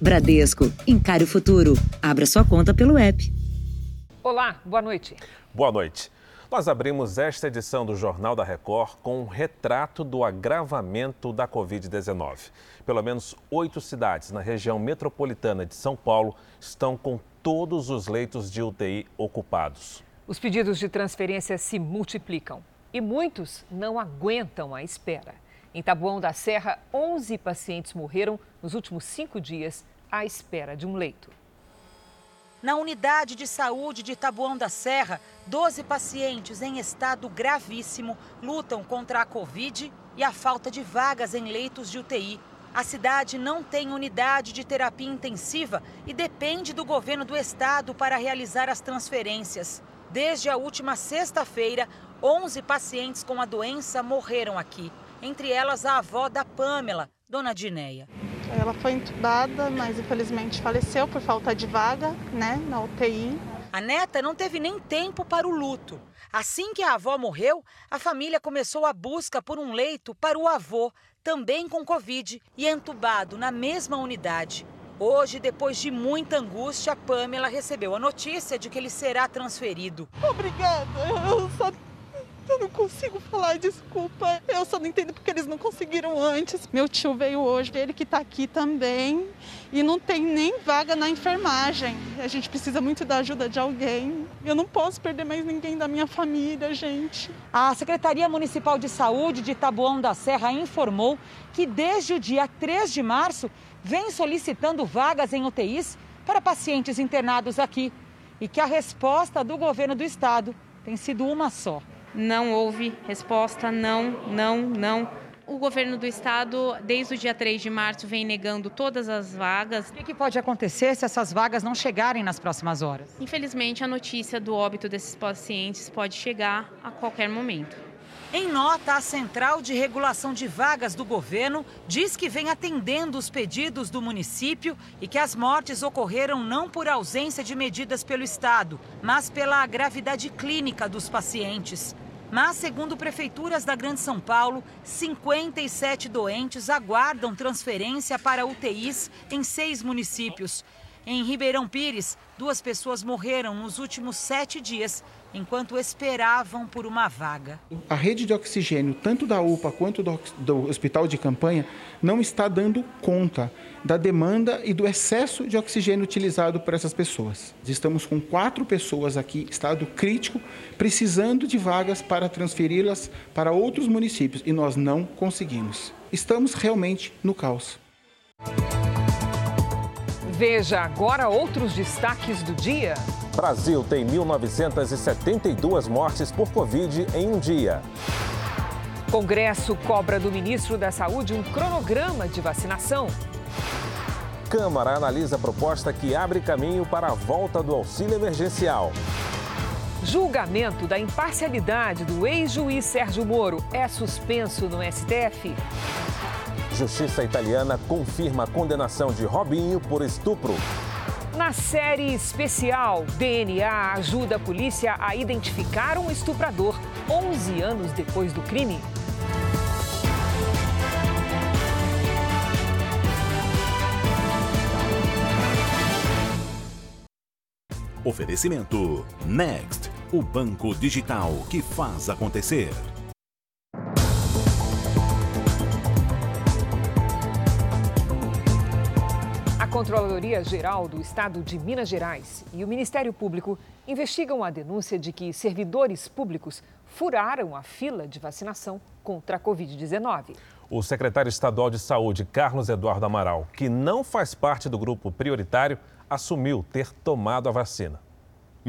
Bradesco, encare o futuro. Abra sua conta pelo app. Olá, boa noite. Boa noite. Nós abrimos esta edição do Jornal da Record com um retrato do agravamento da Covid-19. Pelo menos oito cidades na região metropolitana de São Paulo estão com todos os leitos de UTI ocupados. Os pedidos de transferência se multiplicam e muitos não aguentam a espera. Em Taboão da Serra, 11 pacientes morreram nos últimos cinco dias à espera de um leito. Na unidade de saúde de Taboão da Serra, 12 pacientes em estado gravíssimo lutam contra a Covid e a falta de vagas em leitos de UTI. A cidade não tem unidade de terapia intensiva e depende do governo do estado para realizar as transferências. Desde a última sexta-feira, 11 pacientes com a doença morreram aqui entre elas a avó da Pamela, Dona Dineia. Ela foi entubada, mas infelizmente faleceu por falta de vaga, né, na UTI. A neta não teve nem tempo para o luto. Assim que a avó morreu, a família começou a busca por um leito para o avô, também com Covid e entubado na mesma unidade. Hoje, depois de muita angústia, a Pamela recebeu a notícia de que ele será transferido. Obrigada, eu só eu não consigo falar desculpa. Eu só não entendo porque eles não conseguiram antes. Meu tio veio hoje, ele que está aqui também. E não tem nem vaga na enfermagem. A gente precisa muito da ajuda de alguém. Eu não posso perder mais ninguém da minha família, gente. A Secretaria Municipal de Saúde de Taboão da Serra informou que desde o dia 3 de março vem solicitando vagas em UTIs para pacientes internados aqui e que a resposta do governo do estado tem sido uma só não houve resposta, não, não, não. O governo do estado, desde o dia 3 de março, vem negando todas as vagas. O que, que, pode acontecer se essas vagas não chegarem nas próximas horas? Infelizmente, a notícia do óbito desses pacientes pode chegar a qualquer momento. Em nota, a Central de Regulação de Vagas do governo diz que vem atendendo os pedidos do município e que as mortes ocorreram não por ausência de medidas pelo Estado, mas pela gravidade clínica dos pacientes. Mas, segundo prefeituras da Grande São Paulo, 57 doentes aguardam transferência para UTIs em seis municípios. Em Ribeirão Pires, duas pessoas morreram nos últimos sete dias enquanto esperavam por uma vaga. A rede de oxigênio, tanto da UPA quanto do, do, hospital de campanha, não está dando conta da demanda e do excesso de oxigênio utilizado por essas pessoas. Estamos com quatro pessoas aqui, estado crítico, precisando de vagas para transferi-las para outros municípios e nós não conseguimos. Estamos realmente no caos. Veja agora outros destaques do dia. Brasil tem 1.972 mortes por Covid em um dia. Congresso cobra do ministro da Saúde um cronograma de vacinação. Câmara analisa a proposta que abre caminho para a volta do auxílio emergencial. Julgamento da imparcialidade do ex-juiz Sérgio Moro é suspenso no STF. Justiça italiana confirma a condenação de Robinho por estupro. Na série especial, DNA ajuda a polícia a identificar um estuprador 11 anos depois do crime. Oferecimento Next, o banco digital que faz acontecer. Controladoria Geral do Estado de Minas Gerais e o Ministério Público investigam a denúncia de que servidores públicos furaram a fila de vacinação contra a Covid-19. O secretário estadual de Saúde, Carlos Eduardo Amaral, que não faz parte do grupo prioritário, assumiu ter tomado a vacina.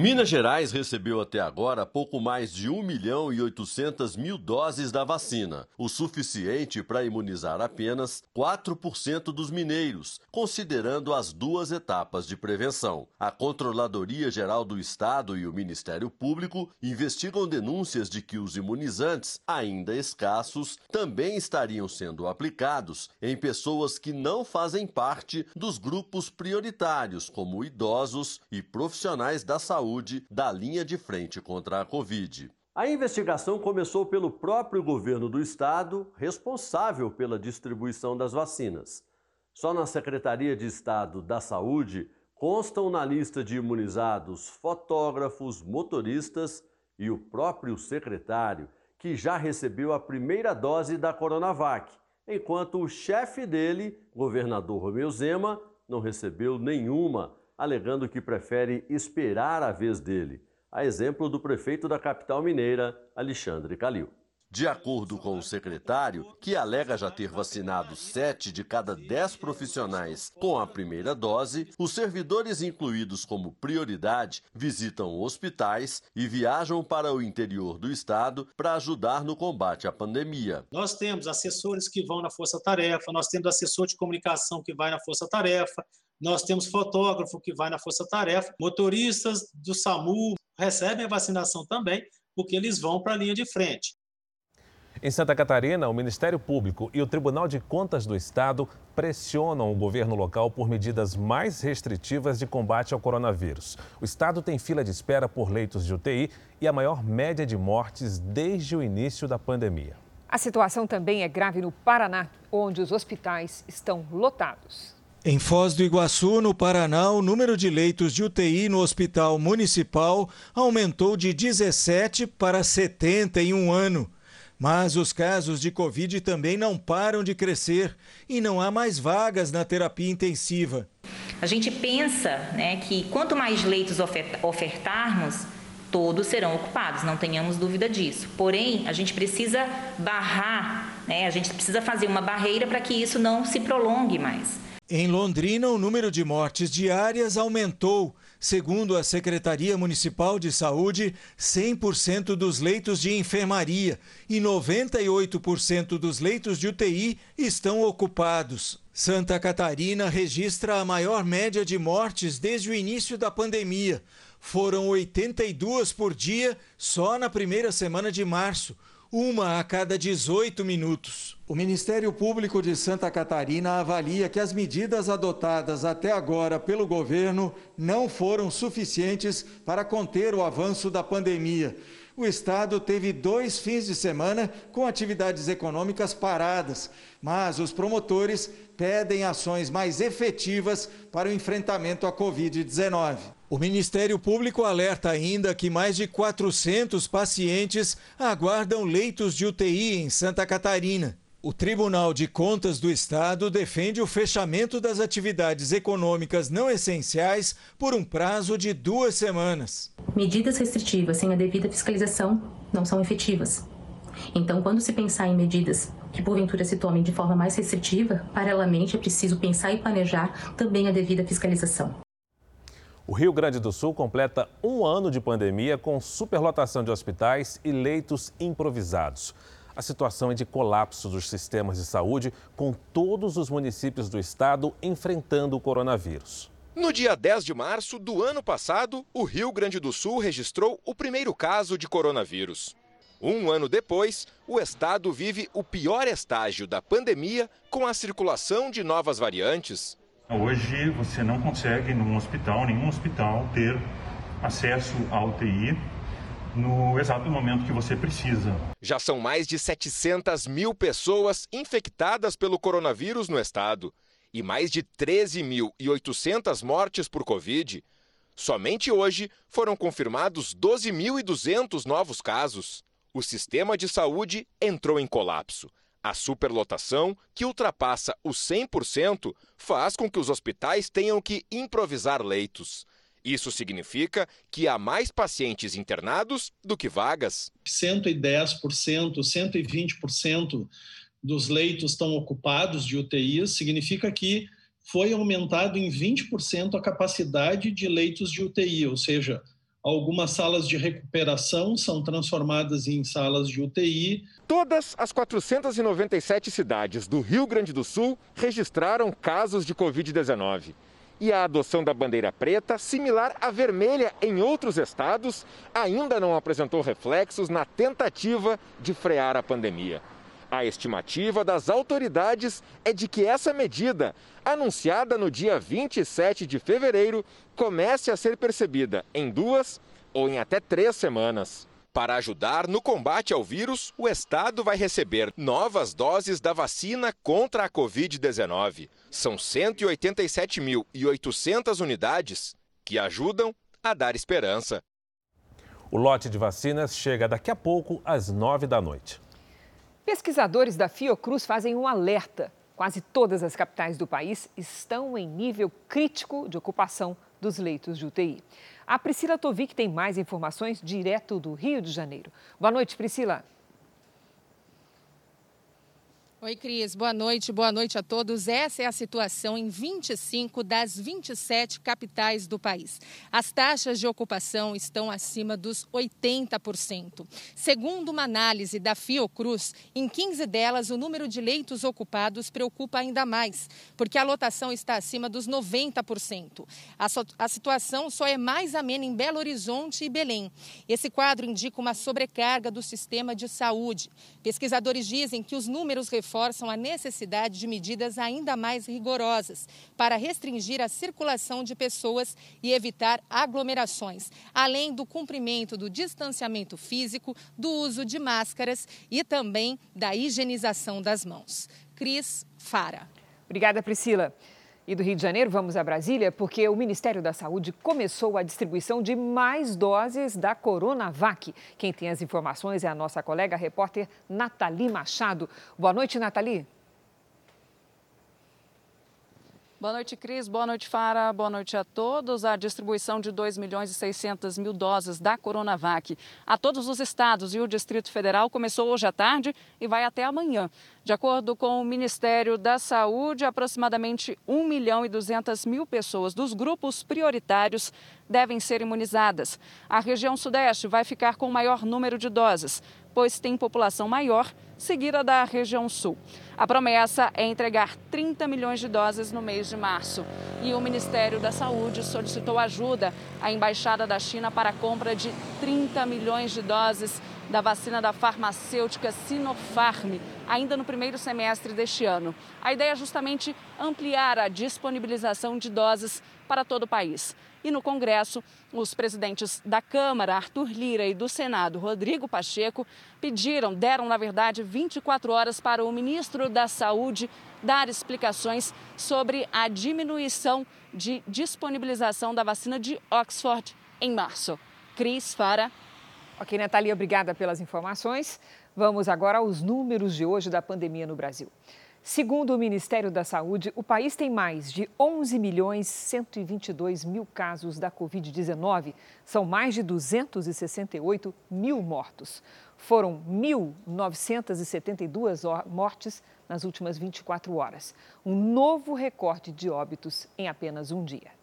Minas Gerais recebeu até agora pouco mais de 1 milhão e 800 mil doses da vacina, o suficiente para imunizar apenas 4% dos mineiros, considerando as duas etapas de prevenção. A Controladoria Geral do Estado e o Ministério Público investigam denúncias de que os imunizantes, ainda escassos, também estariam sendo aplicados em pessoas que não fazem parte dos grupos prioritários, como idosos e profissionais da saúde saúde da linha de frente contra a Covid. A investigação começou pelo próprio governo do estado, responsável pela distribuição das vacinas. Só na Secretaria de Estado da Saúde constam na lista de imunizados fotógrafos, motoristas e o próprio secretário, que já recebeu a primeira dose da Coronavac, enquanto o chefe dele, governador Romeu Zema, não recebeu nenhuma, alegando que prefere esperar a vez dele, a exemplo do prefeito da capital mineira, Alexandre Calil. De acordo com o secretário, que alega já ter vacinado sete de cada dez profissionais com a primeira dose, os servidores incluídos como prioridade visitam hospitais e viajam para o interior do estado para ajudar no combate à pandemia. Nós temos assessores que vão na Força Tarefa, nós temos assessor de comunicação que vai na Força Tarefa, nós temos fotógrafo que vai na Força Tarefa, motoristas do SAMU recebem a vacinação também, porque eles vão para a linha de frente. Em Santa Catarina, o Ministério Público e o Tribunal de Contas do Estado pressionam o governo local por medidas mais restritivas de combate ao coronavírus. O estado tem fila de espera por leitos de UTI e a maior média de mortes desde o início da pandemia. A situação também é grave no Paraná, onde os hospitais estão lotados. Em Foz do Iguaçu, no Paraná, o número de leitos de UTI no hospital municipal aumentou de 17 para 70 em um ano. Mas os casos de Covid também não param de crescer e não há mais vagas na terapia intensiva. A gente pensa né, que quanto mais leitos ofertarmos, todos serão ocupados, não tenhamos dúvida disso. Porém, a gente precisa barrar, né, a gente precisa fazer uma barreira para que isso não se prolongue mais. Em Londrina, o número de mortes diárias aumentou Segundo a Secretaria Municipal de Saúde, 100% dos leitos de enfermaria e 98% dos leitos de UTI estão ocupados. Santa Catarina registra a maior média de mortes desde o início da pandemia. Foram 82 por dia só na primeira semana de março uma a cada 18 minutos. O Ministério Público de Santa Catarina avalia que as medidas adotadas até agora pelo governo não foram suficientes para conter o avanço da pandemia. O Estado teve dois fins de semana com atividades econômicas paradas, mas os promotores pedem ações mais efetivas para o enfrentamento à Covid-19. O Ministério Público alerta ainda que mais de 400 pacientes aguardam leitos de UTI em Santa Catarina. O Tribunal de Contas do Estado defende o fechamento das atividades econômicas não essenciais por um prazo de duas semanas. Medidas restritivas sem a devida fiscalização não são efetivas. Então, quando se pensar em medidas que porventura se tomem de forma mais restritiva, paralelamente é preciso pensar e planejar também a devida fiscalização. O Rio Grande do Sul completa um ano de pandemia com superlotação de hospitais e leitos improvisados. A situação é de colapso dos sistemas de saúde, com todos os municípios do estado enfrentando o coronavírus. No dia 10 de março do ano passado, o Rio Grande do Sul registrou o primeiro caso de coronavírus. Um ano depois, o estado vive o pior estágio da pandemia com a circulação de novas variantes. Hoje você não consegue, num hospital, nenhum hospital, ter acesso à UTI no exato momento que você precisa. Já são mais de 700 mil pessoas infectadas pelo coronavírus no estado e mais de 13.800 mortes por Covid. Somente hoje foram confirmados 12.200 novos casos. O sistema de saúde entrou em colapso. A superlotação, que ultrapassa os 100%, faz com que os hospitais tenham que improvisar leitos. Isso significa que há mais pacientes internados do que vagas. 110%, 120% dos leitos estão ocupados de UTIs, significa que foi aumentado em 20% a capacidade de leitos de UTI, ou seja, Algumas salas de recuperação são transformadas em salas de UTI. Todas as 497 cidades do Rio Grande do Sul registraram casos de Covid-19. E a adoção da bandeira preta, similar à vermelha em outros estados, ainda não apresentou reflexos na tentativa de frear a pandemia. A estimativa das autoridades é de que essa medida, anunciada no dia 27 de fevereiro, comece a ser percebida em duas ou em até três semanas. Para ajudar no combate ao vírus, o Estado vai receber novas doses da vacina contra a Covid-19. São 187.800 unidades que ajudam a dar esperança. O lote de vacinas chega daqui a pouco, às nove da noite. Pesquisadores da Fiocruz fazem um alerta. Quase todas as capitais do país estão em nível crítico de ocupação dos leitos de UTI. A Priscila Tovic tem mais informações direto do Rio de Janeiro. Boa noite, Priscila. Oi, Cris. Boa noite. Boa noite a todos. Essa é a situação em 25 das 27 capitais do país. As taxas de ocupação estão acima dos 80%. Segundo uma análise da Fiocruz, em 15 delas o número de leitos ocupados preocupa ainda mais, porque a lotação está acima dos 90%. A, so a situação só é mais amena em Belo Horizonte e Belém. Esse quadro indica uma sobrecarga do sistema de saúde. Pesquisadores dizem que os números reforçam a necessidade de medidas ainda mais rigorosas para restringir a circulação de pessoas e evitar aglomerações, além do cumprimento do distanciamento físico, do uso de máscaras e também da higienização das mãos. Cris Fara. Obrigada, Priscila. E do Rio de Janeiro, vamos a Brasília, porque o Ministério da Saúde começou a distribuição de mais doses da Coronavac. Quem tem as informações é a nossa colega a repórter Nathalie Machado. Boa noite, Nathalie. Boa noite, Cris. Boa noite, Fara. Boa noite a todos. A distribuição de 2 milhões e 600 mil doses da Coronavac a todos os estados e o Distrito Federal começou hoje à tarde e vai até amanhã. De acordo com o Ministério da Saúde, aproximadamente 1 milhão e 200 mil pessoas dos grupos prioritários devem ser imunizadas. A região Sudeste vai ficar com o maior número de doses, pois tem população maior, seguida da região Sul. A promessa é entregar 30 milhões de doses no mês de março. E o Ministério da Saúde solicitou ajuda à Embaixada da China para a compra de 30 milhões de doses da vacina da farmacêutica Sinopharm, ainda no primeiro semestre deste ano. A ideia é justamente ampliar a disponibilização de doses para todo o país. E no Congresso, os presidentes da Câmara, Arthur Lira, e do Senado, Rodrigo Pacheco, pediram, deram, na verdade, 24 horas para o ministro da Saúde dar explicações sobre a diminuição de disponibilização da vacina de Oxford em março. Cris Fara. Ok, Natalia, obrigada pelas informações. Vamos agora aos números de hoje da pandemia no Brasil. Segundo o Ministério da Saúde, o país tem mais de 11 milhões 122 mil casos da Covid-19. São mais de 268 mil mortos. Foram 1.972 mortes nas últimas 24 horas. Um novo recorde de óbitos em apenas um dia.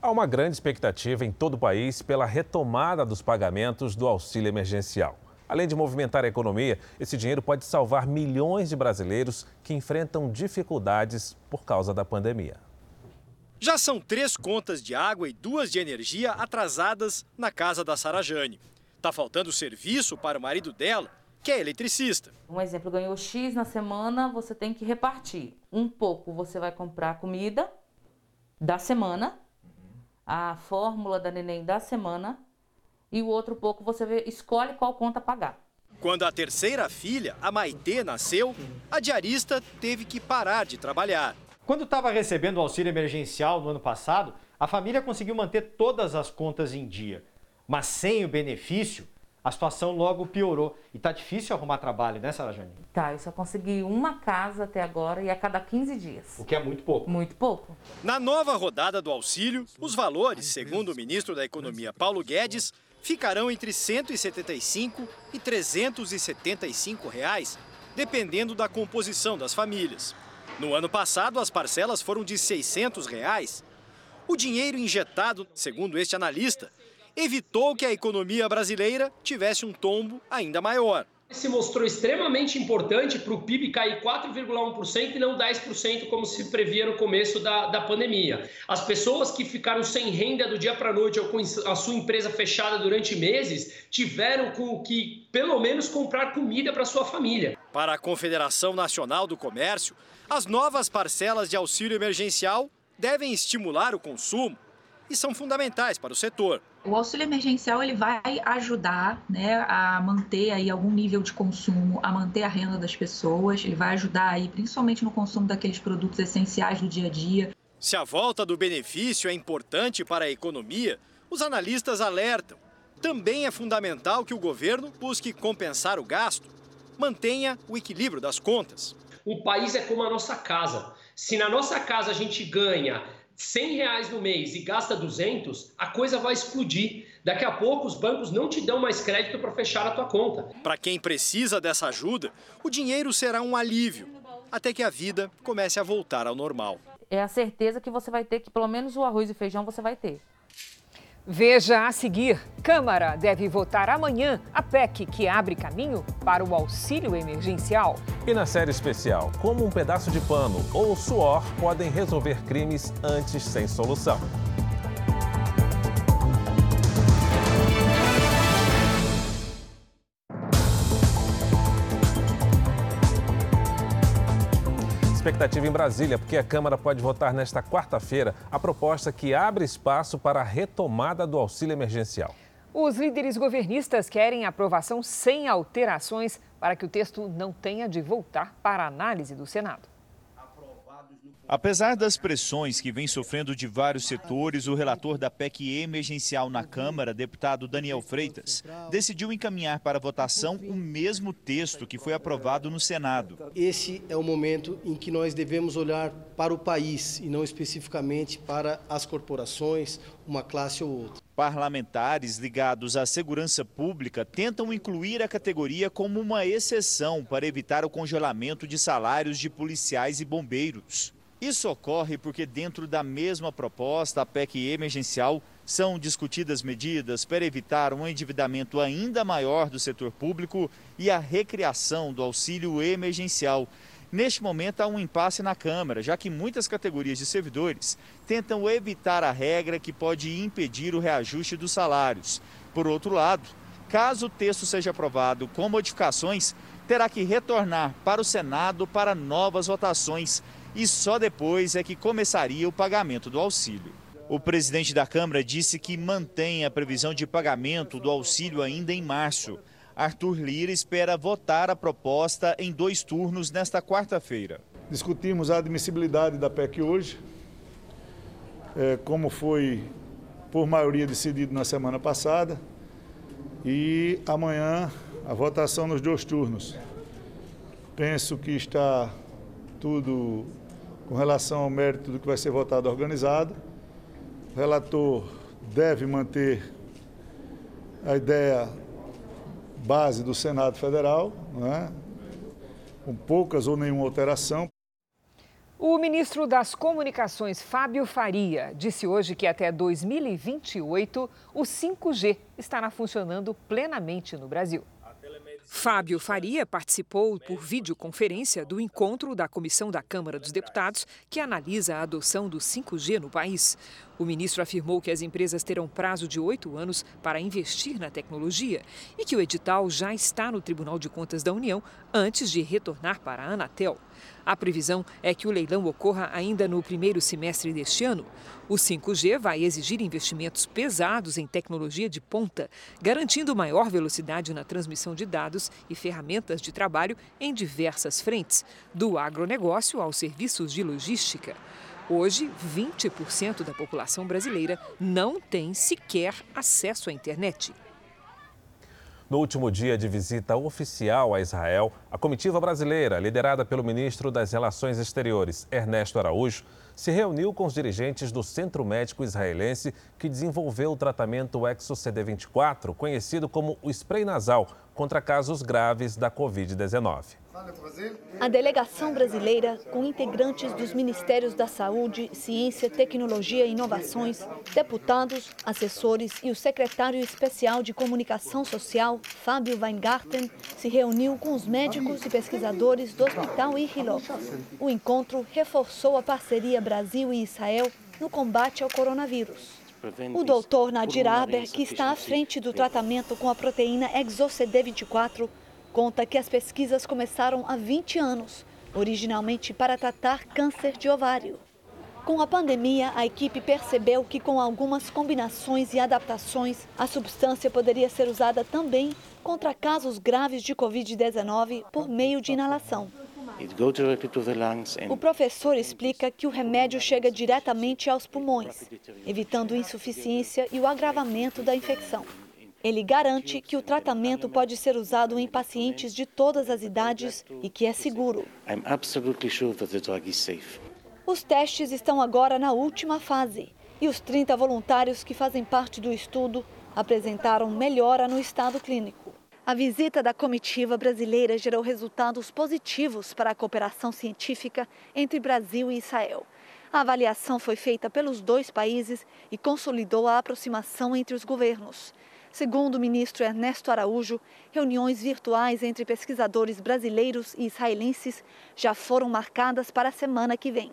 Há uma grande expectativa em todo o país pela retomada dos pagamentos do auxílio emergencial. Além de movimentar a economia, esse dinheiro pode salvar milhões de brasileiros que enfrentam dificuldades por causa da pandemia. Já são três contas de água e duas de energia atrasadas na casa da Sarajane. Tá faltando serviço para o marido dela, que é eletricista. Um exemplo, ganhou X na semana, você tem que repartir. Um pouco você vai comprar comida da semana, a fórmula da neném da semana, e o outro pouco você vê, escolhe qual conta pagar. Quando a terceira filha, a Maitê, nasceu, a diarista teve que parar de trabalhar. Quando estava recebendo o auxílio emergencial no ano passado, a família conseguiu manter todas as contas em dia. Mas sem o benefício, a situação logo piorou. E tá difícil arrumar trabalho, né, Sara Jane? Tá, eu só consegui uma casa até agora e a cada 15 dias. O que é muito pouco. Muito pouco. Na nova rodada do auxílio, os valores, segundo o ministro da Economia Paulo Guedes, ficarão entre 175 e 375 reais, dependendo da composição das famílias. No ano passado, as parcelas foram de 600 reais. O dinheiro injetado, segundo este analista, evitou que a economia brasileira tivesse um tombo ainda maior. Se mostrou extremamente importante para o PIB cair 4,1% e não 10%, como se previa no começo da, da pandemia. As pessoas que ficaram sem renda do dia para a noite ou com a sua empresa fechada durante meses tiveram que, pelo menos, comprar comida para sua família. Para a Confederação Nacional do Comércio, as novas parcelas de auxílio emergencial devem estimular o consumo e são fundamentais para o setor. O auxílio emergencial ele vai ajudar né, a manter aí algum nível de consumo, a manter a renda das pessoas, ele vai ajudar aí principalmente no consumo daqueles produtos essenciais do dia a dia. Se a volta do benefício é importante para a economia, os analistas alertam. Também é fundamental que o governo busque compensar o gasto, mantenha o equilíbrio das contas. Um país é como a nossa casa. Se na nossa casa a gente ganha 100 reais no mês e gasta 200, a coisa vai explodir. Daqui a pouco os bancos não te dão mais crédito para fechar a tua conta. Para quem precisa dessa ajuda, o dinheiro será um alívio, até que a vida comece a voltar ao normal. É a certeza que você vai ter que pelo menos o arroz e feijão você vai ter. Veja a seguir: Câmara deve votar amanhã a PEC que abre caminho para o auxílio emergencial. E na série especial, como um pedaço de pano ou suor podem resolver crimes antes sem solução. Expectativa em Brasília, porque a Câmara pode votar nesta quarta-feira a proposta que abre espaço para a retomada do auxílio emergencial. Os líderes governistas querem aprovação sem alterações para que o texto não tenha de voltar para análise do Senado. Apesar das pressões que vem sofrendo de vários setores, o relator da PEC emergencial na Câmara, deputado Daniel Freitas, decidiu encaminhar para votação o mesmo texto que foi aprovado no Senado. Esse é o momento em que nós devemos olhar para o país e não especificamente para as corporações, uma classe ou outra. Parlamentares ligados à segurança pública tentam incluir a categoria como uma exceção para evitar o congelamento de salários de policiais e bombeiros. Isso ocorre porque, dentro da mesma proposta, a PEC emergencial, são discutidas medidas para evitar um endividamento ainda maior do setor público e a recriação do auxílio emergencial. Neste momento, há um impasse na Câmara, já que muitas categorias de servidores tentam evitar a regra que pode impedir o reajuste dos salários. Por outro lado, caso o texto seja aprovado com modificações, terá que retornar para o Senado para novas votações e só depois é que começaria o pagamento do auxílio. O presidente da Câmara disse que mantém a previsão de pagamento do auxílio ainda em março. Arthur Lira espera votar a proposta em dois turnos nesta quarta-feira. Discutimos a admissibilidade da PEC hoje, é, como foi por maioria decidido na semana passada, e amanhã a votação nos dois turnos. Penso que está tudo com relação ao mérito do que vai ser votado organizado. O relator deve manter a ideia base do Senado Federal, né, com poucas ou nenhuma alteração. O ministro das Comunicações, Fábio Faria, disse hoje que até 2028 o 5G estará funcionando plenamente no Brasil. Fábio Faria participou por videoconferência do encontro da Comissão da Câmara dos Deputados que analisa a adoção do 5G no país. O ministro afirmou que as empresas terão prazo de oito anos para investir na tecnologia e que o edital já está no Tribunal de Contas da União antes de retornar para a Anatel. A previsão é que o leilão ocorra ainda no primeiro semestre deste ano. O 5G vai exigir investimentos pesados em tecnologia de ponta, garantindo maior velocidade na transmissão de dados e ferramentas de trabalho em diversas frentes, do agronegócio aos serviços de logística. Hoje, 20% da população brasileira não tem sequer acesso à internet. No último dia de visita oficial a Israel, a comitiva brasileira, liderada pelo ministro das Relações Exteriores, Ernesto Araújo, se reuniu com os dirigentes do Centro Médico Israelense que desenvolveu o tratamento Exo CD24, conhecido como o spray nasal, contra casos graves da Covid-19. A delegação brasileira, com integrantes dos Ministérios da Saúde, Ciência, Tecnologia e Inovações, deputados, assessores e o secretário especial de Comunicação Social, Fábio Weingarten, se reuniu com os médicos e pesquisadores do Hospital Ichilov. O encontro reforçou a parceria Brasil e Israel no combate ao coronavírus. O doutor Nadir Aber, que está à frente do tratamento com a proteína ExoCD24, conta que as pesquisas começaram há 20 anos, originalmente para tratar câncer de ovário. Com a pandemia, a equipe percebeu que, com algumas combinações e adaptações, a substância poderia ser usada também contra casos graves de Covid-19 por meio de inalação. O professor explica que o remédio chega diretamente aos pulmões, evitando insuficiência e o agravamento da infecção. Ele garante que o tratamento pode ser usado em pacientes de todas as idades e que é seguro. Os testes estão agora na última fase e os 30 voluntários que fazem parte do estudo apresentaram melhora no estado clínico. A visita da comitiva brasileira gerou resultados positivos para a cooperação científica entre Brasil e Israel. A avaliação foi feita pelos dois países e consolidou a aproximação entre os governos. Segundo o ministro Ernesto Araújo, reuniões virtuais entre pesquisadores brasileiros e israelenses já foram marcadas para a semana que vem.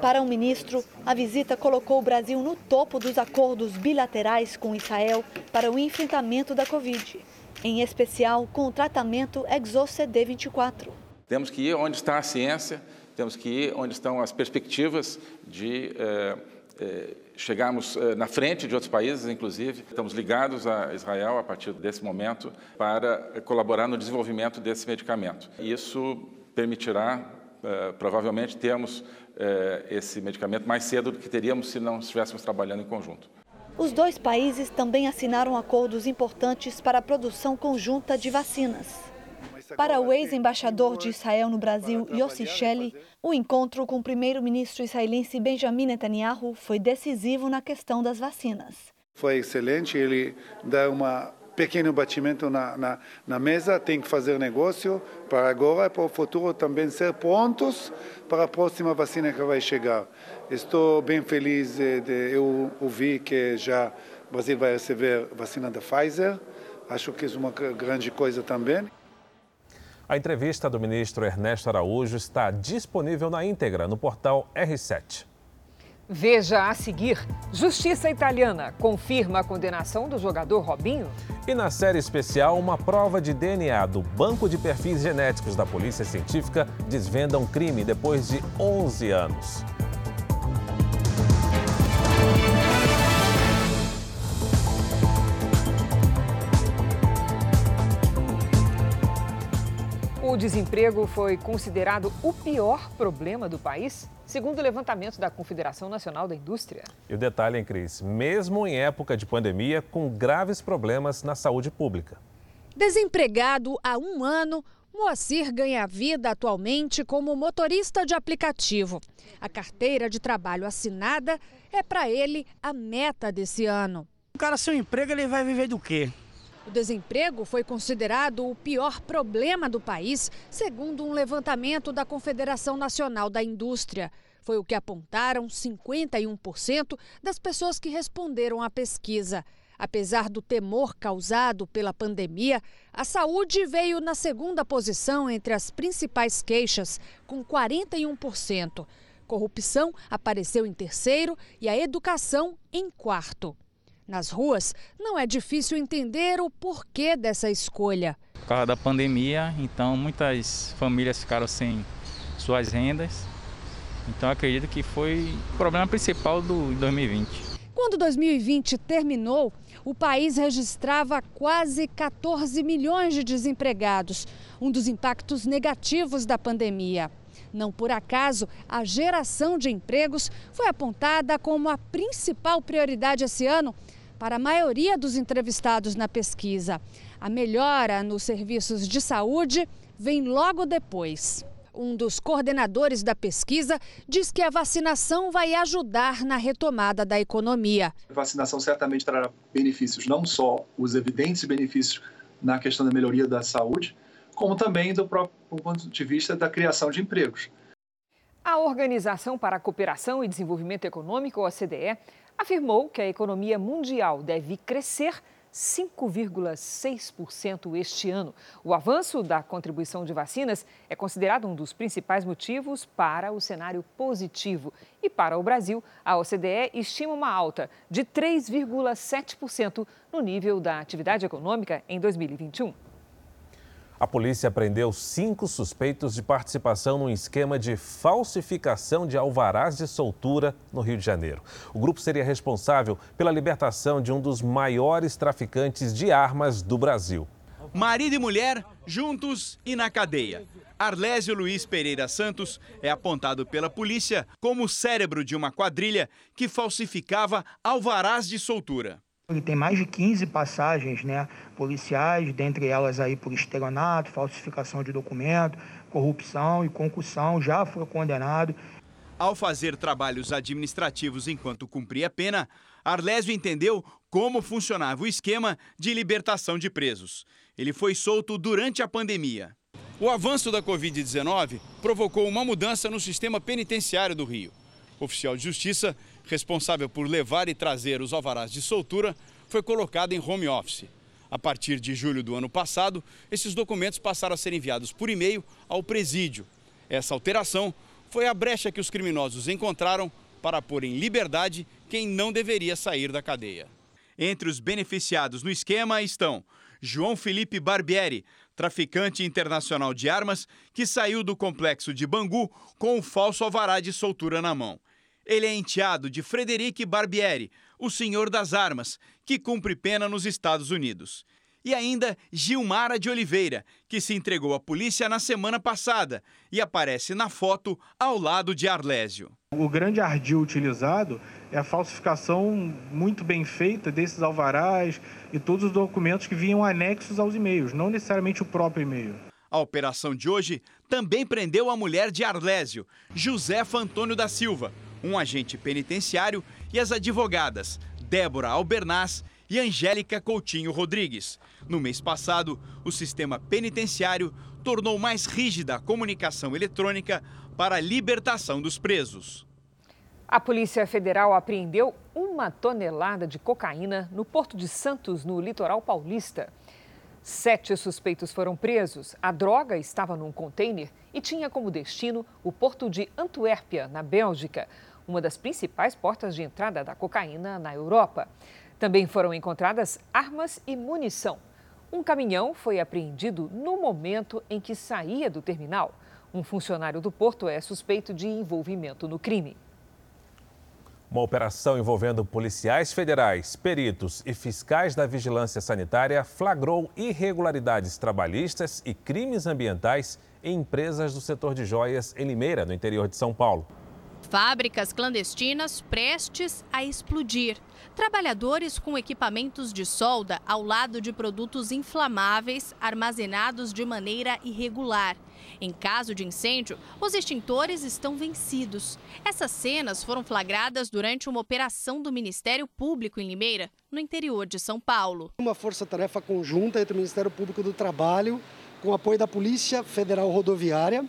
Para o ministro, a visita colocou o Brasil no topo dos acordos bilaterais com Israel para o enfrentamento da Covid, em especial com o tratamento ExoCD24. Temos que ir onde está a ciência, temos que ir onde estão as perspectivas de eh, eh, chegarmos eh, na frente de outros países, inclusive. Estamos ligados a Israel a partir desse momento para colaborar no desenvolvimento desse medicamento. Isso permitirá, provavelmente, termos esse medicamento mais cedo do que teríamos se não estivéssemos trabalhando em conjunto. Os dois países também assinaram acordos importantes para a produção conjunta de vacinas. Para o ex-embaixador de Israel no Brasil, Yossi Shelley, o encontro com o primeiro-ministro israelense Benjamin Netanyahu foi decisivo na questão das vacinas. Foi excelente, ele dá uma pequeno batimento na, na, na, mesa, tem que fazer negócio para agora e para o futuro também ser prontos para a próxima vacina que vai chegar. Estou bem feliz de, eu ouvir que já o Brasil vai receber vacina da Pfizer. Acho que é uma grande coisa também. A entrevista do ministro Ernesto Araújo está disponível na íntegra no portal R7. Veja a seguir: Justiça Italiana confirma a condenação do jogador Robinho. E na série especial, uma prova de DNA do Banco de Perfis Genéticos da Polícia Científica desvenda um crime depois de 11 anos. O desemprego foi considerado o pior problema do país, segundo o levantamento da Confederação Nacional da Indústria. E o detalhe, hein, Cris? Mesmo em época de pandemia, com graves problemas na saúde pública. Desempregado há um ano, Moacir ganha vida atualmente como motorista de aplicativo. A carteira de trabalho assinada é para ele a meta desse ano. O cara sem emprego, ele vai viver do quê? O desemprego foi considerado o pior problema do país, segundo um levantamento da Confederação Nacional da Indústria. Foi o que apontaram 51% das pessoas que responderam à pesquisa. Apesar do temor causado pela pandemia, a saúde veio na segunda posição entre as principais queixas, com 41%. Corrupção apareceu em terceiro e a educação em quarto. Nas ruas, não é difícil entender o porquê dessa escolha. Por causa da pandemia, então muitas famílias ficaram sem suas rendas. Então acredito que foi o problema principal do 2020. Quando 2020 terminou, o país registrava quase 14 milhões de desempregados, um dos impactos negativos da pandemia. Não por acaso, a geração de empregos foi apontada como a principal prioridade esse ano para a maioria dos entrevistados na pesquisa. A melhora nos serviços de saúde vem logo depois. Um dos coordenadores da pesquisa diz que a vacinação vai ajudar na retomada da economia. A vacinação certamente trará benefícios, não só os evidentes benefícios na questão da melhoria da saúde, como também do próprio ponto de vista da criação de empregos. A Organização para a Cooperação e Desenvolvimento Econômico, OCDE, afirmou que a economia mundial deve crescer 5,6% este ano. O avanço da contribuição de vacinas é considerado um dos principais motivos para o cenário positivo. E para o Brasil, a OCDE estima uma alta de 3,7% no nível da atividade econômica em 2021. A polícia prendeu cinco suspeitos de participação num esquema de falsificação de alvarás de soltura no Rio de Janeiro. O grupo seria responsável pela libertação de um dos maiores traficantes de armas do Brasil. Marido e mulher juntos e na cadeia. Arlésio Luiz Pereira Santos é apontado pela polícia como o cérebro de uma quadrilha que falsificava alvarás de soltura. Ele tem mais de 15 passagens né, policiais, dentre elas aí por estelionato, falsificação de documento, corrupção e concussão, já foi condenado. Ao fazer trabalhos administrativos enquanto cumpria a pena, Arlésio entendeu como funcionava o esquema de libertação de presos. Ele foi solto durante a pandemia. O avanço da Covid-19 provocou uma mudança no sistema penitenciário do Rio. O oficial de justiça responsável por levar e trazer os alvarás de soltura, foi colocado em home office. A partir de julho do ano passado, esses documentos passaram a ser enviados por e-mail ao presídio. Essa alteração foi a brecha que os criminosos encontraram para pôr em liberdade quem não deveria sair da cadeia. Entre os beneficiados no esquema estão João Felipe Barbieri, traficante internacional de armas, que saiu do complexo de Bangu com um falso alvará de soltura na mão. Ele é enteado de Frederic Barbieri, o senhor das armas, que cumpre pena nos Estados Unidos. E ainda Gilmara de Oliveira, que se entregou à polícia na semana passada e aparece na foto ao lado de Arlésio. O grande ardil utilizado é a falsificação muito bem feita desses alvarás e todos os documentos que vinham anexos aos e-mails, não necessariamente o próprio e-mail. A operação de hoje também prendeu a mulher de Arlésio, Josefa Antônio da Silva, um agente penitenciário e as advogadas Débora Albernaz e Angélica Coutinho Rodrigues. No mês passado, o sistema penitenciário tornou mais rígida a comunicação eletrônica para a libertação dos presos. A Polícia Federal apreendeu uma tonelada de cocaína no Porto de Santos, no litoral paulista. Sete suspeitos foram presos. A droga estava num container e tinha como destino o porto de Antuérpia, na Bélgica uma das principais portas de entrada da cocaína na Europa. Também foram encontradas armas e munição. Um caminhão foi apreendido no momento em que saía do terminal. Um funcionário do porto é suspeito de envolvimento no crime. Uma operação envolvendo policiais federais, peritos e fiscais da vigilância sanitária flagrou irregularidades trabalhistas e crimes ambientais em empresas do setor de joias em Limeira, no interior de São Paulo. Fábricas clandestinas prestes a explodir. Trabalhadores com equipamentos de solda ao lado de produtos inflamáveis armazenados de maneira irregular. Em caso de incêndio, os extintores estão vencidos. Essas cenas foram flagradas durante uma operação do Ministério Público em Limeira, no interior de São Paulo. Uma força-tarefa conjunta entre o Ministério Público do Trabalho, com apoio da Polícia Federal Rodoviária,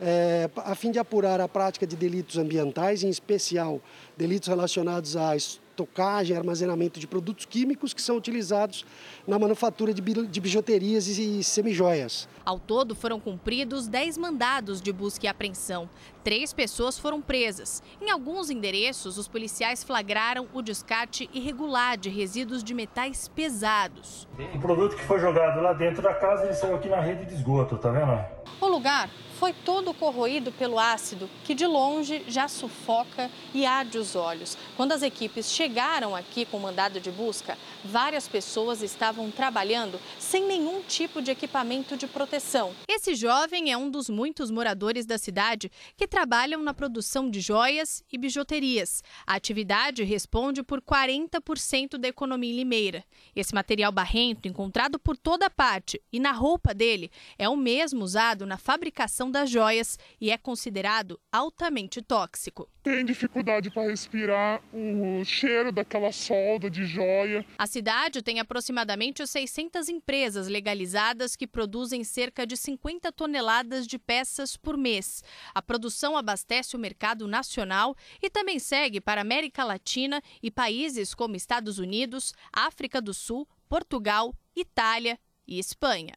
é, a fim de apurar a prática de delitos ambientais, em especial delitos relacionados à estocagem e armazenamento de produtos químicos que são utilizados na manufatura de bijuterias e semijoias. Ao todo, foram cumpridos 10 mandados de busca e apreensão. Três pessoas foram presas. Em alguns endereços, os policiais flagraram o descarte irregular de resíduos de metais pesados. O produto que foi jogado lá dentro da casa, ele saiu aqui na rede de esgoto, tá vendo? O lugar foi todo corroído pelo ácido, que de longe já sufoca e arde os olhos. Quando as equipes chegaram aqui com mandado de busca, várias pessoas estavam trabalhando sem nenhum tipo de equipamento de proteção. Esse jovem é um dos muitos moradores da cidade que trabalham na produção de joias e bijuterias. A atividade responde por 40% da economia em Limeira. Esse material barrento, encontrado por toda parte e na roupa dele, é o mesmo usado na fabricação das joias e é considerado altamente tóxico. Tem dificuldade para respirar o cheiro daquela solda de joia. A cidade tem aproximadamente 600 empresas legalizadas que produzem cerca de 50 toneladas de peças por mês. A produção abastece o mercado nacional e também segue para a América Latina e países como Estados Unidos, África do Sul, Portugal, Itália e Espanha.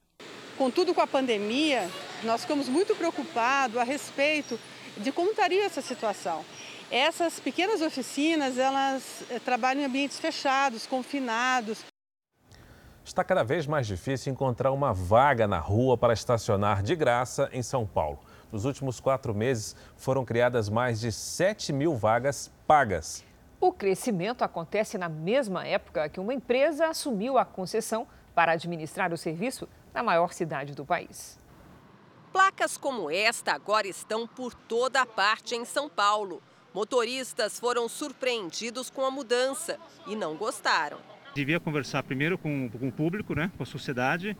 Contudo, com a pandemia, nós ficamos muito preocupados a respeito de como estaria essa situação. Essas pequenas oficinas, elas eh, trabalham em ambientes fechados, confinados. Está cada vez mais difícil encontrar uma vaga na rua para estacionar de graça em São Paulo. Nos últimos quatro meses, foram criadas mais de 7 mil vagas pagas. O crescimento acontece na mesma época que uma empresa assumiu a concessão para administrar o serviço na maior cidade do país. Placas como esta agora estão por toda parte em São Paulo. Motoristas foram surpreendidos com a mudança e não gostaram. Devia conversar primeiro com, com o público, né, com a sociedade,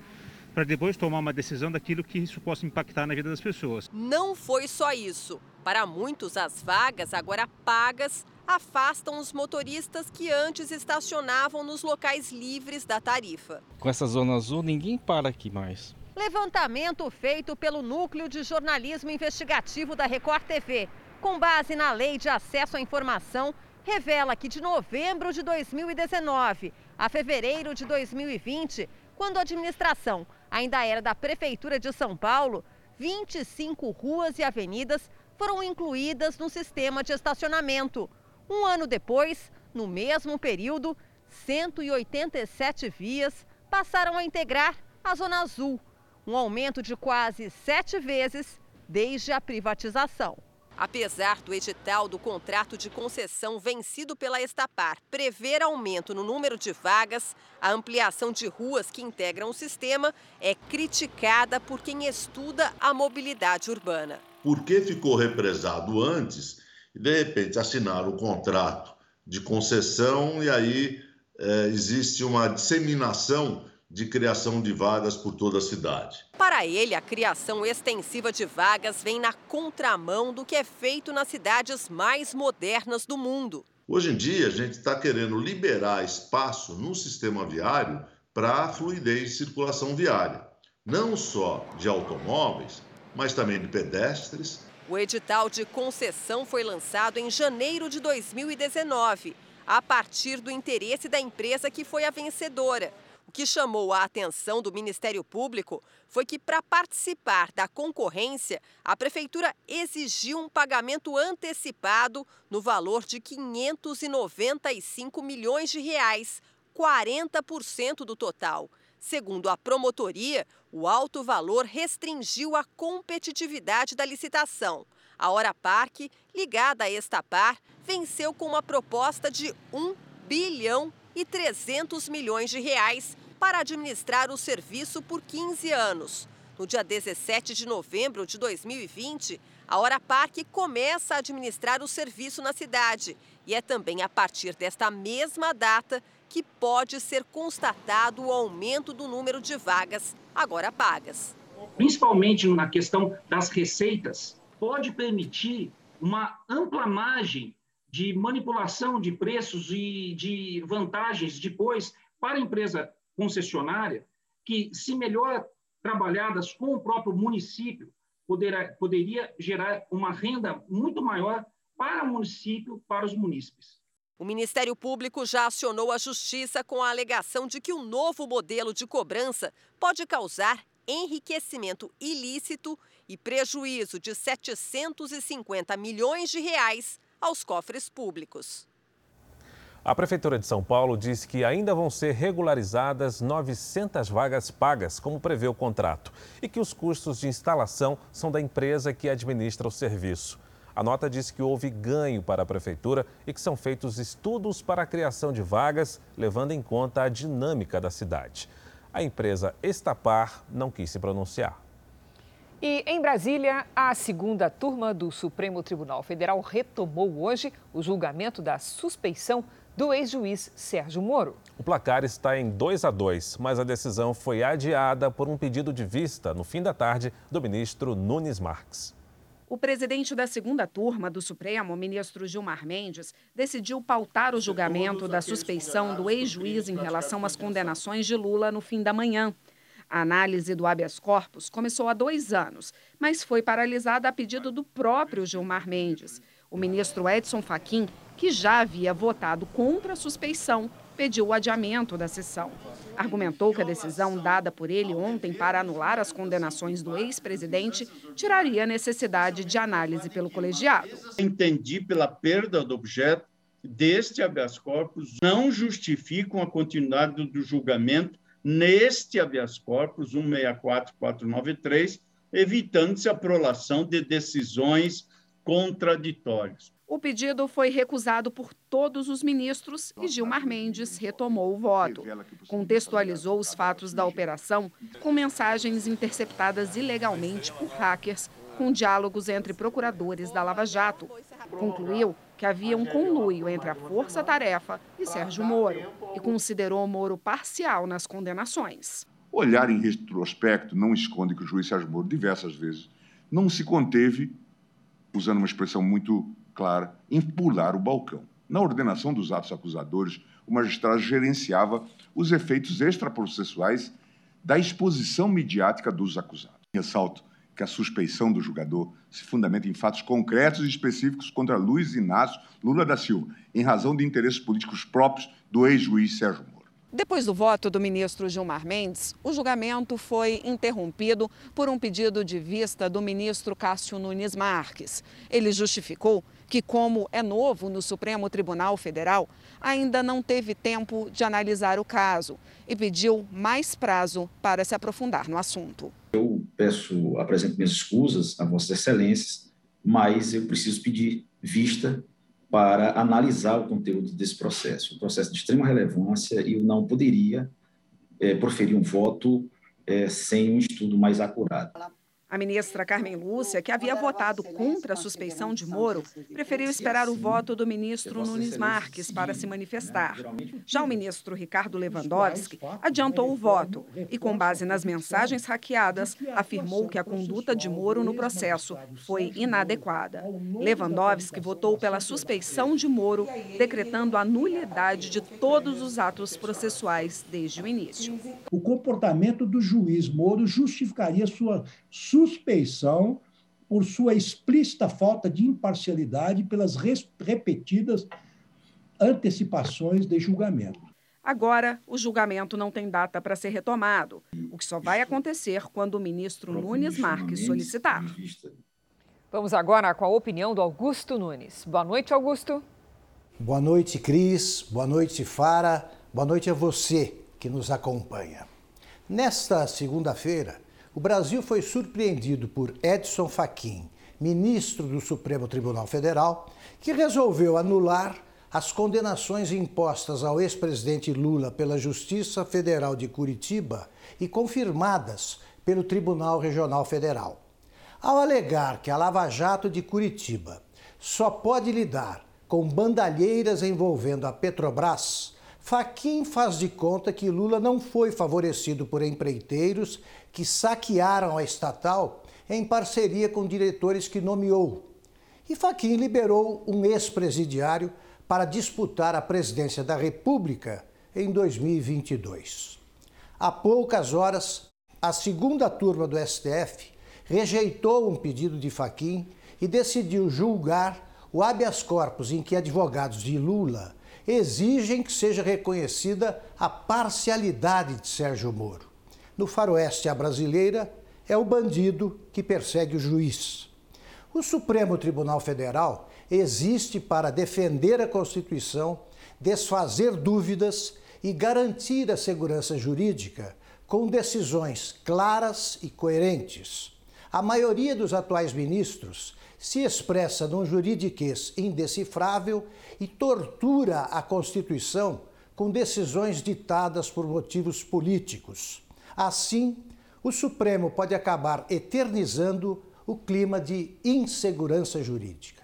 para depois tomar uma decisão daquilo que isso possa impactar na vida das pessoas. Não foi só isso. Para muitos, as vagas agora pagas afastam os motoristas que antes estacionavam nos locais livres da tarifa. Com essa zona azul, ninguém para aqui mais. Levantamento feito pelo Núcleo de Jornalismo Investigativo da Record TV, com base na Lei de Acesso à Informação, revela que de novembro de 2019 a fevereiro de 2020, quando a administração ainda era da Prefeitura de São Paulo, 25 ruas e avenidas foram incluídas no sistema de estacionamento. Um ano depois, no mesmo período, 187 vias passaram a integrar a Zona Azul, um aumento de quase sete vezes desde a privatização. Apesar do edital do contrato de concessão vencido pela Estapar prever aumento no número de vagas, a ampliação de ruas que integram o sistema é criticada por quem estuda a mobilidade urbana. Por que ficou represado antes e, de repente, assinaram o contrato de concessão e aí é, existe uma disseminação de criação de vagas por toda a cidade. Para ele, a criação extensiva de vagas vem na contramão do que é feito nas cidades mais modernas do mundo. Hoje em dia, a gente está querendo liberar espaço no sistema viário para a fluidez de circulação viária, não só de automóveis, mas também de pedestres. O edital de concessão foi lançado em janeiro de 2019, a partir do interesse da empresa que foi a vencedora que chamou a atenção do Ministério Público foi que, para participar da concorrência, a Prefeitura exigiu um pagamento antecipado no valor de 595 milhões de reais, 40% do total. Segundo a promotoria, o alto valor restringiu a competitividade da licitação. A Hora Parque, ligada a Estapar, venceu com uma proposta de 1 bilhão e 300 milhões de reais para administrar o serviço por 15 anos. No dia 17 de novembro de 2020, a Hora Parque começa a administrar o serviço na cidade e é também a partir desta mesma data que pode ser constatado o aumento do número de vagas agora pagas. Principalmente na questão das receitas, pode permitir uma ampla margem de manipulação de preços e de vantagens depois para a empresa concessionária, que, se melhor trabalhadas com o próprio município, poderá, poderia gerar uma renda muito maior para o município, para os munícipes. O Ministério Público já acionou a Justiça com a alegação de que o novo modelo de cobrança pode causar enriquecimento ilícito e prejuízo de 750 milhões de reais aos cofres públicos. A Prefeitura de São Paulo diz que ainda vão ser regularizadas 900 vagas pagas, como prevê o contrato, e que os custos de instalação são da empresa que administra o serviço. A nota diz que houve ganho para a Prefeitura e que são feitos estudos para a criação de vagas, levando em conta a dinâmica da cidade. A empresa Estapar não quis se pronunciar. E em Brasília, a segunda turma do Supremo Tribunal Federal retomou hoje o julgamento da suspeição do ex-juiz Sérgio Moro. O placar está em 2 a 2, mas a decisão foi adiada por um pedido de vista no fim da tarde do ministro Nunes Marques. O presidente da segunda turma do Supremo, ministro Gilmar Mendes, decidiu pautar o julgamento da suspeição do ex-juiz em relação às condenações de Lula no fim da manhã. A análise do habeas corpus começou há dois anos, mas foi paralisada a pedido do próprio Gilmar Mendes. O ministro Edson Fachin, que já havia votado contra a suspeição, pediu o adiamento da sessão. Argumentou que a decisão dada por ele ontem para anular as condenações do ex-presidente tiraria a necessidade de análise pelo colegiado. Entendi pela perda do objeto deste habeas corpus não justificam a continuidade do julgamento neste habeas corpus 164493, evitando-se a prolação de decisões contraditórias. O pedido foi recusado por todos os ministros e Gilmar Mendes retomou o voto. Contextualizou os fatos da operação com mensagens interceptadas ilegalmente por hackers, com diálogos entre procuradores da Lava Jato. Concluiu que havia um conluio entre a Força Tarefa e Sérgio Moro e considerou Moro parcial nas condenações. Olhar em retrospecto não esconde que o juiz Sérgio Moro, diversas vezes, não se conteve, usando uma expressão muito clara, em pular o balcão. Na ordenação dos atos acusadores, o magistrado gerenciava os efeitos extraprocessuais da exposição midiática dos acusados. Ressalto que a suspeição do julgador se fundamenta em fatos concretos e específicos contra Luiz Inácio Lula da Silva, em razão de interesses políticos próprios do ex-juiz Sérgio Moro. Depois do voto do ministro Gilmar Mendes, o julgamento foi interrompido por um pedido de vista do ministro Cássio Nunes Marques. Ele justificou que, como é novo no Supremo Tribunal Federal, ainda não teve tempo de analisar o caso e pediu mais prazo para se aprofundar no assunto. Eu peço, apresento minhas escusas a Vossas Excelências, mas eu preciso pedir vista para analisar o conteúdo desse processo. Um processo de extrema relevância e eu não poderia é, proferir um voto é, sem um estudo mais acurado. A ministra Carmen Lúcia, que havia votado contra a suspeição de Moro, preferiu esperar o voto do ministro Nunes Marques para se manifestar. Já o ministro Ricardo Lewandowski adiantou o voto e, com base nas mensagens hackeadas, afirmou que a conduta de Moro no processo foi inadequada. Lewandowski votou pela suspeição de Moro, decretando a nulidade de todos os atos processuais desde o início. O comportamento do juiz Moro justificaria sua suspeição por sua explícita falta de imparcialidade pelas repetidas antecipações de julgamento. Agora, o julgamento não tem data para ser retomado, o que só vai acontecer quando o ministro Nunes Marques solicitar. Vamos agora com a opinião do Augusto Nunes. Boa noite, Augusto. Boa noite, Cris. Boa noite, Fara. Boa noite a você que nos acompanha. Nesta segunda-feira, o Brasil foi surpreendido por Edson Fachin, ministro do Supremo Tribunal Federal, que resolveu anular as condenações impostas ao ex-presidente Lula pela Justiça Federal de Curitiba e confirmadas pelo Tribunal Regional Federal. Ao alegar que a Lava Jato de Curitiba só pode lidar com bandalheiras envolvendo a Petrobras, Faquim faz de conta que Lula não foi favorecido por empreiteiros que saquearam a estatal em parceria com diretores que nomeou. E Faquim liberou um ex-presidiário para disputar a presidência da República em 2022. Há poucas horas, a segunda turma do STF rejeitou um pedido de Faquim e decidiu julgar o habeas corpus em que advogados de Lula exigem que seja reconhecida a parcialidade de Sérgio Moro. No faroeste à brasileira, é o bandido que persegue o juiz. O Supremo Tribunal Federal existe para defender a Constituição, desfazer dúvidas e garantir a segurança jurídica com decisões claras e coerentes. A maioria dos atuais ministros se expressa num juridiquês indecifrável e tortura a Constituição com decisões ditadas por motivos políticos. Assim, o Supremo pode acabar eternizando o clima de insegurança jurídica.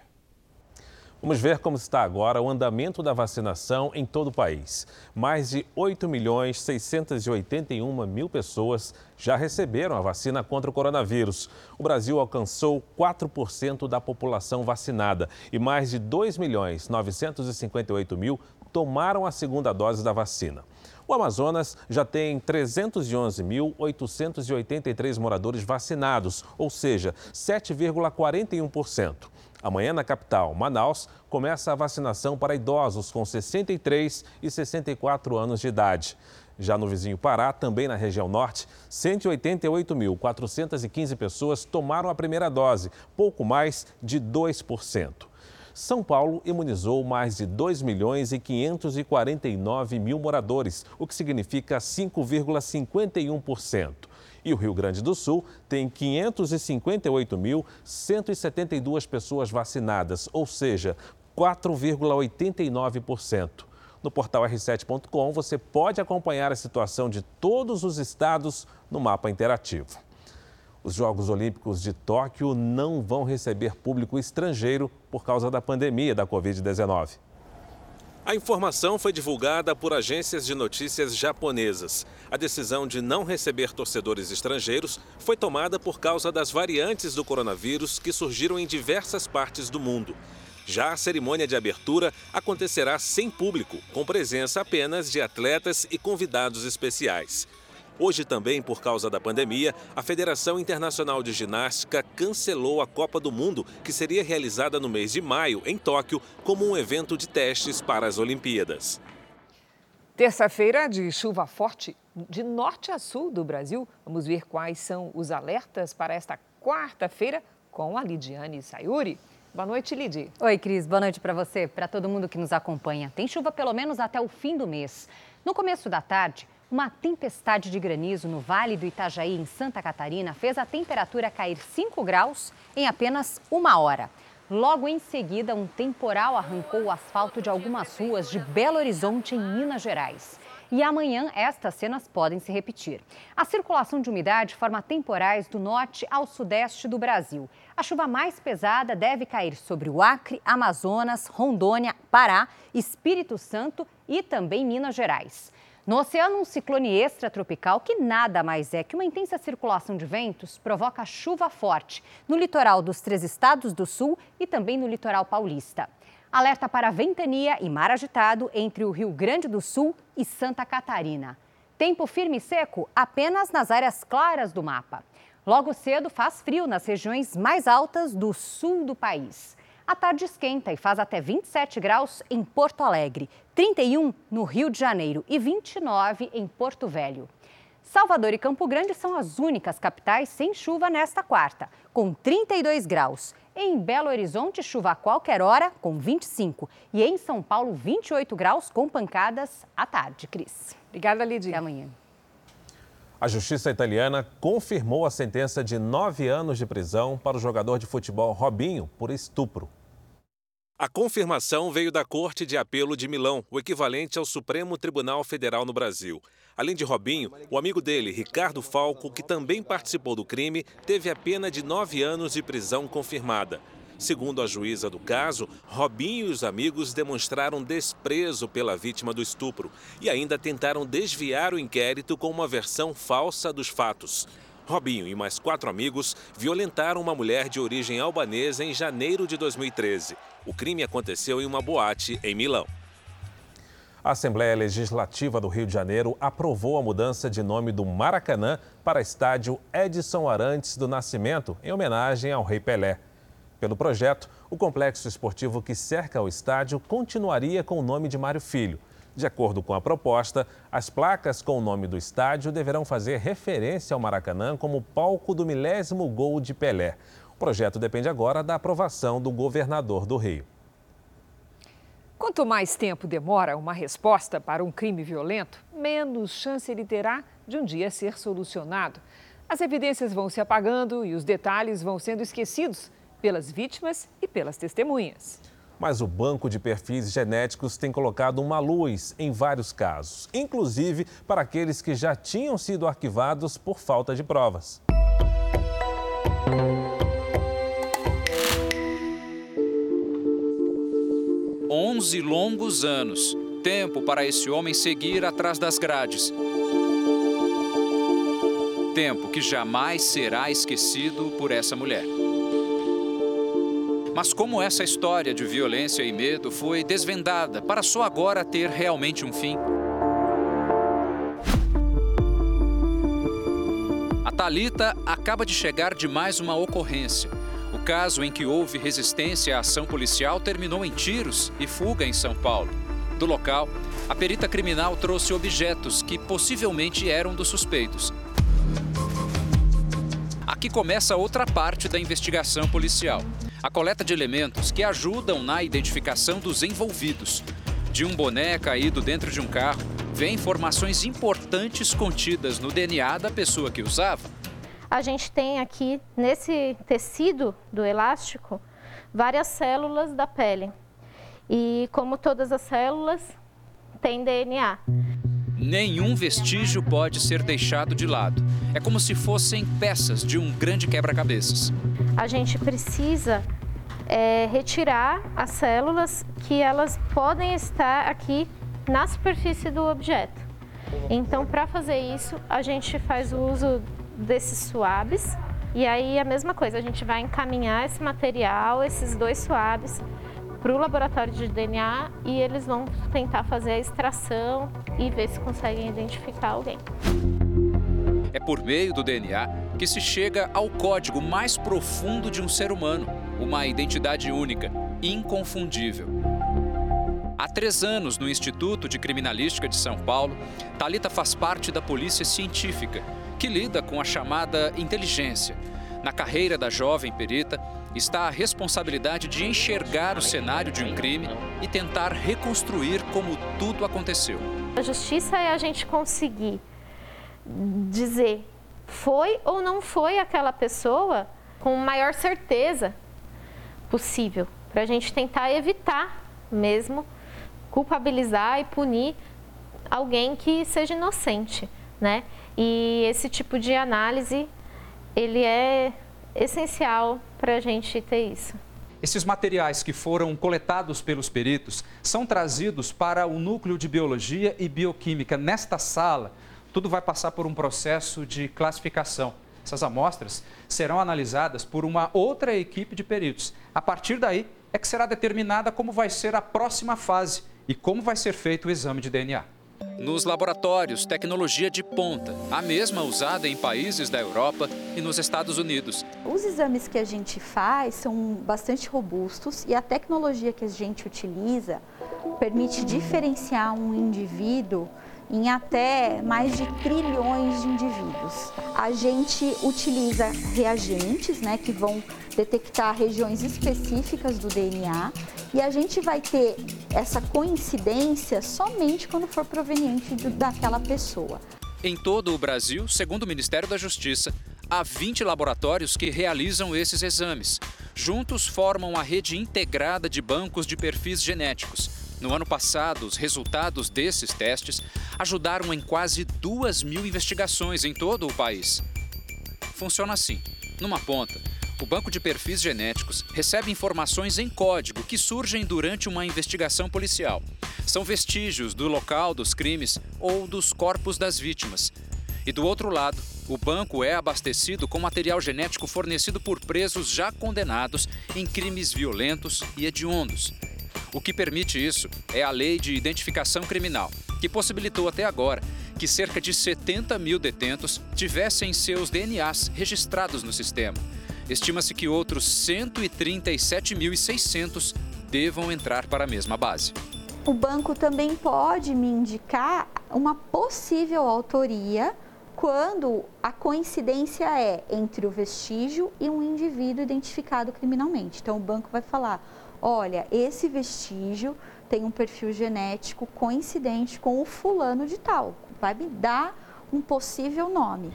Vamos ver como está agora o andamento da vacinação em todo o país. Mais de 8 milhões 681 mil pessoas já receberam a vacina contra o coronavírus. O Brasil alcançou 4% da população vacinada e mais de 2 milhões 958 mil tomaram a segunda dose da vacina. O Amazonas já tem 311.883 moradores vacinados, ou seja, 7,41%. Amanhã, na capital, Manaus, começa a vacinação para idosos com 63 e 64 anos de idade. Já no vizinho Pará, também na região norte, 188.415 pessoas tomaram a primeira dose, pouco mais de 2%. São Paulo imunizou mais de 2 milhões e 549 mil moradores, o que significa 5,51%. E o Rio Grande do Sul tem 558.172 pessoas vacinadas, ou seja, 4,89%. No portal r7.com você pode acompanhar a situação de todos os estados no mapa interativo. Os Jogos Olímpicos de Tóquio não vão receber público estrangeiro por causa da pandemia da Covid-19. A informação foi divulgada por agências de notícias japonesas. A decisão de não receber torcedores estrangeiros foi tomada por causa das variantes do coronavírus que surgiram em diversas partes do mundo. Já a cerimônia de abertura acontecerá sem público, com presença apenas de atletas e convidados especiais. Hoje, também por causa da pandemia, a Federação Internacional de Ginástica cancelou a Copa do Mundo, que seria realizada no mês de maio, em Tóquio, como um evento de testes para as Olimpíadas. Terça-feira de chuva forte de norte a sul do Brasil. Vamos ver quais são os alertas para esta quarta-feira com a Lidiane Sayuri. Boa noite, Lidi. Oi, Cris. Boa noite para você, para todo mundo que nos acompanha. Tem chuva pelo menos até o fim do mês. No começo da tarde, uma tempestade de granizo no Vale do Itajaí, em Santa Catarina, fez a temperatura cair 5 graus em apenas uma hora. Logo em seguida, um temporal arrancou o asfalto de algumas ruas de Belo Horizonte, em Minas Gerais. E amanhã estas cenas podem se repetir. A circulação de umidade forma temporais do norte ao sudeste do Brasil. A chuva mais pesada deve cair sobre o Acre, Amazonas, Rondônia, Pará, Espírito Santo e também Minas Gerais. No oceano, um ciclone extratropical, que nada mais é que uma intensa circulação de ventos, provoca chuva forte no litoral dos três estados do sul e também no litoral paulista. Alerta para ventania e mar agitado entre o Rio Grande do Sul e Santa Catarina. Tempo firme e seco apenas nas áreas claras do mapa. Logo cedo faz frio nas regiões mais altas do sul do país. A tarde esquenta e faz até 27 graus em Porto Alegre, 31 no Rio de Janeiro e 29 em Porto Velho. Salvador e Campo Grande são as únicas capitais sem chuva nesta quarta, com 32 graus. Em Belo Horizonte, chuva a qualquer hora, com 25. E em São Paulo, 28 graus, com pancadas à tarde. Cris. Obrigada, Lidia. Até amanhã. A justiça italiana confirmou a sentença de nove anos de prisão para o jogador de futebol Robinho por estupro. A confirmação veio da Corte de Apelo de Milão, o equivalente ao Supremo Tribunal Federal no Brasil. Além de Robinho, o amigo dele, Ricardo Falco, que também participou do crime, teve a pena de nove anos de prisão confirmada. Segundo a juíza do caso, Robinho e os amigos demonstraram desprezo pela vítima do estupro e ainda tentaram desviar o inquérito com uma versão falsa dos fatos. Robinho e mais quatro amigos violentaram uma mulher de origem albanesa em janeiro de 2013. O crime aconteceu em uma boate em Milão. A Assembleia Legislativa do Rio de Janeiro aprovou a mudança de nome do Maracanã para estádio Edson Arantes do Nascimento, em homenagem ao Rei Pelé. Pelo projeto, o complexo esportivo que cerca o estádio continuaria com o nome de Mário Filho. De acordo com a proposta, as placas com o nome do estádio deverão fazer referência ao Maracanã como palco do milésimo gol de Pelé. O projeto depende agora da aprovação do governador do Rio. Quanto mais tempo demora uma resposta para um crime violento, menos chance ele terá de um dia ser solucionado. As evidências vão se apagando e os detalhes vão sendo esquecidos pelas vítimas e pelas testemunhas. Mas o banco de perfis genéticos tem colocado uma luz em vários casos, inclusive para aqueles que já tinham sido arquivados por falta de provas. Onze longos anos. Tempo para esse homem seguir atrás das grades. Tempo que jamais será esquecido por essa mulher. Mas como essa história de violência e medo foi desvendada para só agora ter realmente um fim? A Talita acaba de chegar de mais uma ocorrência. O caso em que houve resistência à ação policial terminou em tiros e fuga em São Paulo. Do local, a perita criminal trouxe objetos que possivelmente eram dos suspeitos. Aqui começa outra parte da investigação policial. A coleta de elementos que ajudam na identificação dos envolvidos. De um boné caído dentro de um carro, vem informações importantes contidas no DNA da pessoa que usava. A gente tem aqui, nesse tecido do elástico, várias células da pele. E como todas as células, tem DNA. Nenhum vestígio pode ser deixado de lado. É como se fossem peças de um grande quebra-cabeças. A gente precisa é, retirar as células que elas podem estar aqui na superfície do objeto. Então, para fazer isso, a gente faz o uso desses suaves e aí a mesma coisa, a gente vai encaminhar esse material, esses dois suaves, para o laboratório de DNA e eles vão tentar fazer a extração e ver se conseguem identificar alguém. É por meio do DNA que se chega ao código mais profundo de um ser humano, uma identidade única, inconfundível. Há três anos, no Instituto de Criminalística de São Paulo, Talita faz parte da polícia científica, que lida com a chamada inteligência. Na carreira da jovem perita, está a responsabilidade de enxergar o cenário de um crime e tentar reconstruir como tudo aconteceu. A justiça é a gente conseguir dizer foi ou não foi aquela pessoa com maior certeza possível, para a gente tentar evitar mesmo culpabilizar e punir alguém que seja inocente, né? E esse tipo de análise ele é essencial para a gente ter isso. Esses materiais que foram coletados pelos peritos são trazidos para o núcleo de biologia e bioquímica. Nesta sala, tudo vai passar por um processo de classificação. Essas amostras serão analisadas por uma outra equipe de peritos. A partir daí é que será determinada como vai ser a próxima fase e como vai ser feito o exame de DNA. Nos laboratórios, tecnologia de ponta, a mesma usada em países da Europa e nos Estados Unidos. Os exames que a gente faz são bastante robustos e a tecnologia que a gente utiliza permite diferenciar um indivíduo em até mais de trilhões de indivíduos. A gente utiliza reagentes, né, que vão detectar regiões específicas do DNA e a gente vai ter essa coincidência somente quando for proveniente daquela pessoa. Em todo o Brasil, segundo o Ministério da Justiça, há 20 laboratórios que realizam esses exames. Juntos formam a rede integrada de bancos de perfis genéticos no ano passado, os resultados desses testes ajudaram em quase duas mil investigações em todo o país. Funciona assim: numa ponta, o banco de perfis genéticos recebe informações em código que surgem durante uma investigação policial. São vestígios do local dos crimes ou dos corpos das vítimas. E do outro lado, o banco é abastecido com material genético fornecido por presos já condenados em crimes violentos e hediondos. O que permite isso é a Lei de Identificação Criminal, que possibilitou até agora que cerca de 70 mil detentos tivessem seus DNAs registrados no sistema. Estima-se que outros 137.600 devam entrar para a mesma base. O banco também pode me indicar uma possível autoria quando a coincidência é entre o vestígio e um indivíduo identificado criminalmente. Então, o banco vai falar: olha, esse vestígio tem um perfil genético coincidente com o fulano de tal. Vai me dar um possível nome.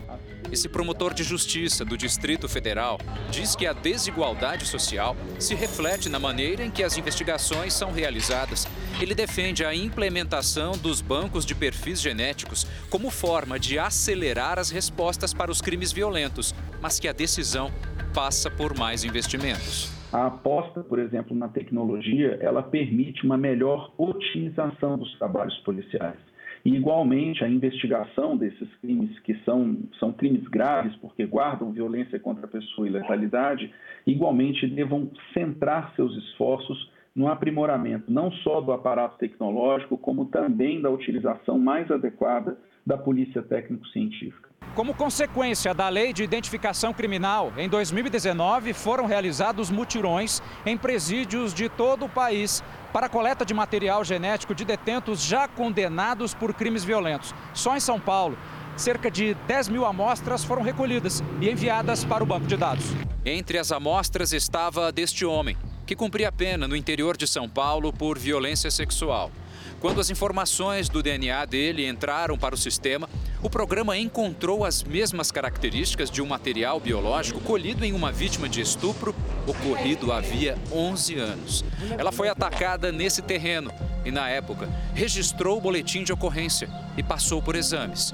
Esse promotor de justiça do Distrito Federal diz que a desigualdade social se reflete na maneira em que as investigações são realizadas. Ele defende a implementação dos bancos de perfis genéticos como forma de acelerar as respostas para os crimes violentos, mas que a decisão passa por mais investimentos. A aposta, por exemplo, na tecnologia, ela permite uma melhor otimização dos trabalhos policiais. E, igualmente, a investigação desses crimes, que são, são crimes graves, porque guardam violência contra a pessoa e letalidade, igualmente devam centrar seus esforços no aprimoramento não só do aparato tecnológico, como também da utilização mais adequada da polícia técnico-científica. Como consequência da Lei de Identificação Criminal, em 2019 foram realizados mutirões em presídios de todo o país para coleta de material genético de detentos já condenados por crimes violentos. Só em São Paulo, cerca de 10 mil amostras foram recolhidas e enviadas para o banco de dados. Entre as amostras estava a deste homem, que cumpria pena no interior de São Paulo por violência sexual. Quando as informações do DNA dele entraram para o sistema, o programa encontrou as mesmas características de um material biológico colhido em uma vítima de estupro ocorrido havia 11 anos. Ela foi atacada nesse terreno e, na época, registrou o boletim de ocorrência e passou por exames.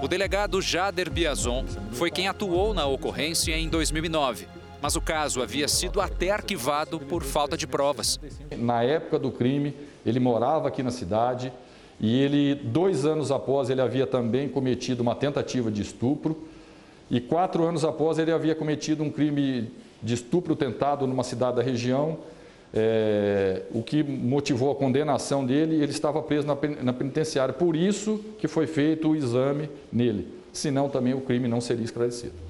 O delegado Jader Biazon foi quem atuou na ocorrência em 2009 mas o caso havia sido até arquivado por falta de provas. Na época do crime, ele morava aqui na cidade e ele, dois anos após, ele havia também cometido uma tentativa de estupro e quatro anos após ele havia cometido um crime de estupro tentado numa cidade da região, é, o que motivou a condenação dele ele estava preso na, na penitenciária. Por isso que foi feito o exame nele, senão também o crime não seria esclarecido.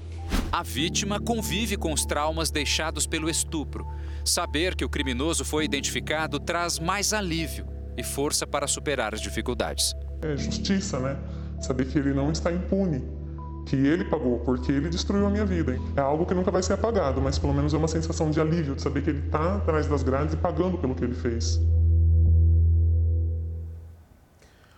A vítima convive com os traumas deixados pelo estupro. Saber que o criminoso foi identificado traz mais alívio e força para superar as dificuldades. É justiça, né? Saber que ele não está impune, que ele pagou porque ele destruiu a minha vida. É algo que nunca vai ser apagado, mas pelo menos é uma sensação de alívio de saber que ele está atrás das grades e pagando pelo que ele fez.